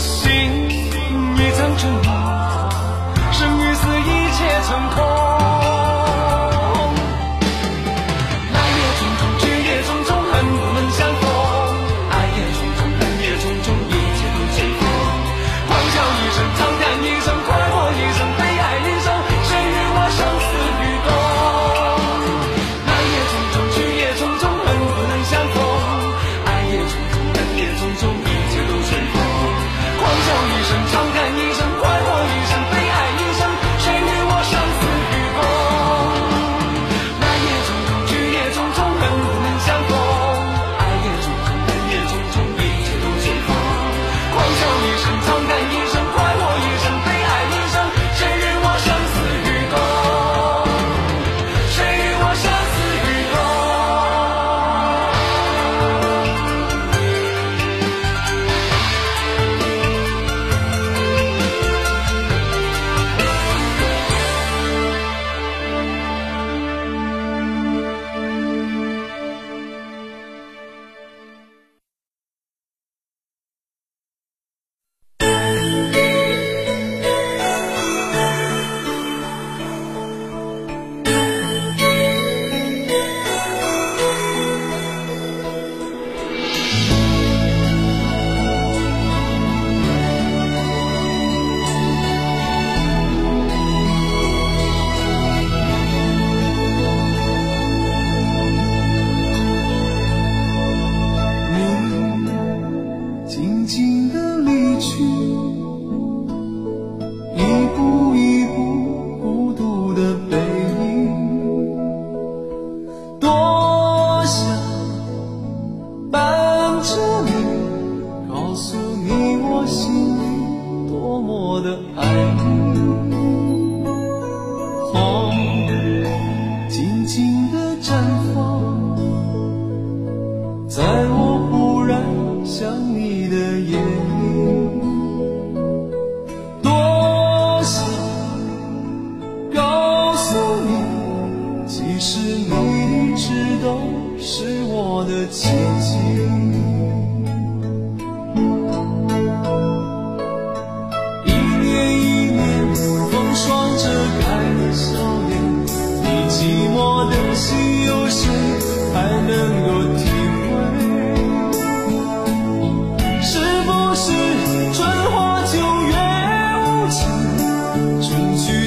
春去秋来，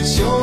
你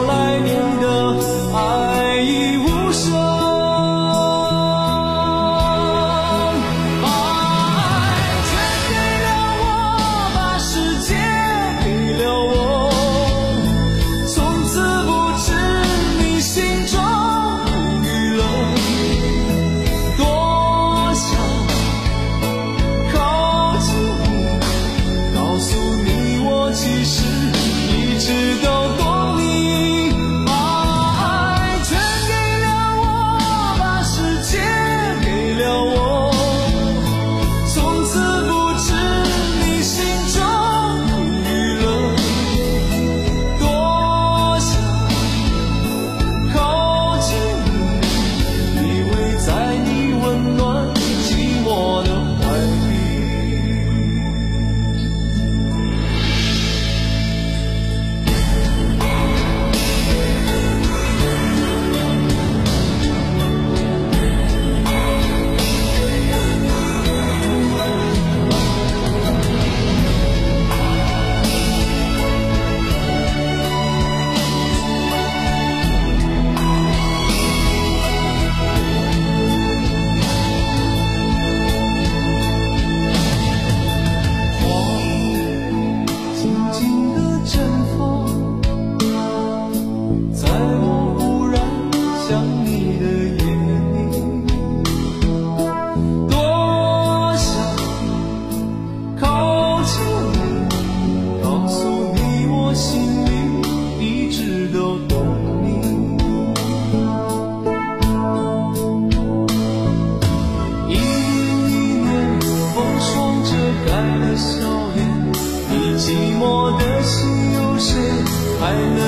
的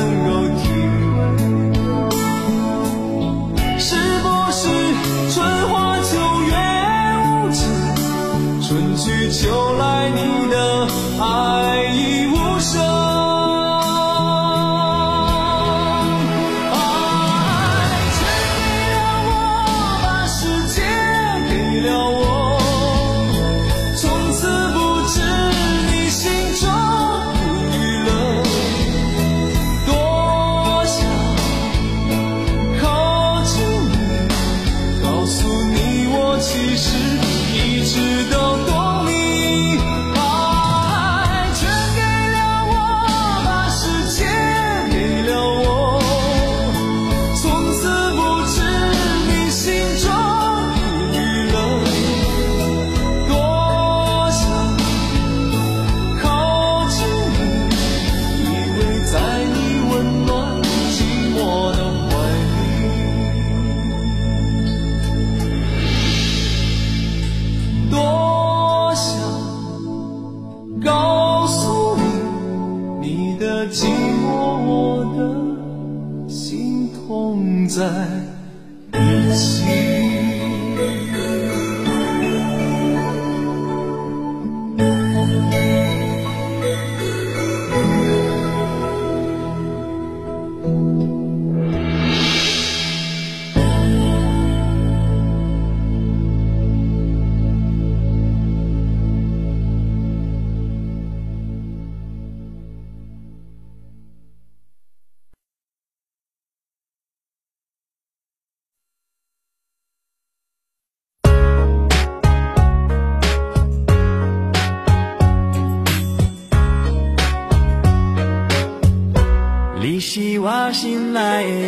你是我心内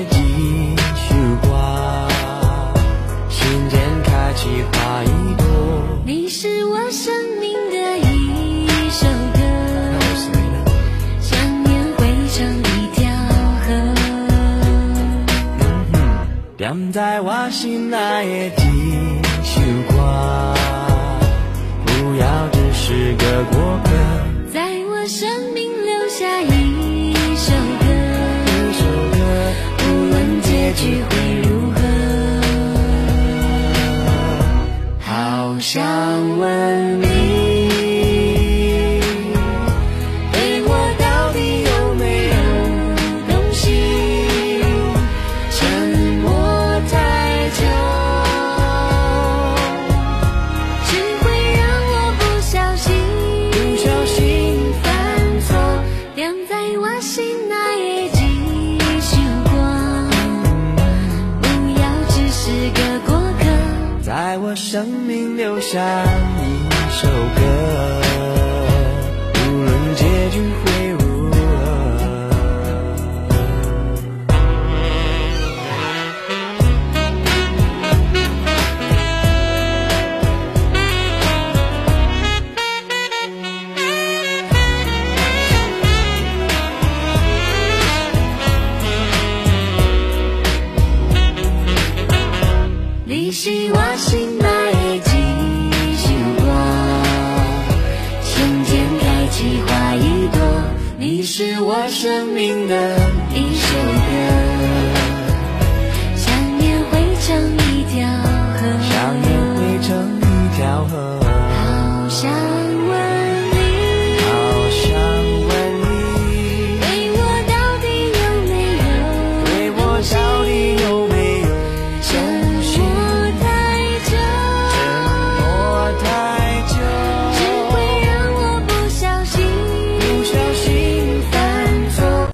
的一首歌，心间开起花一朵。你是我生命的一首歌，想念汇成一条河。点在我心内的一首歌，不要只是个过客。论结在我生命留下一首歌，无论结局会开启花一朵。你是我生命的一首歌，想念会成一条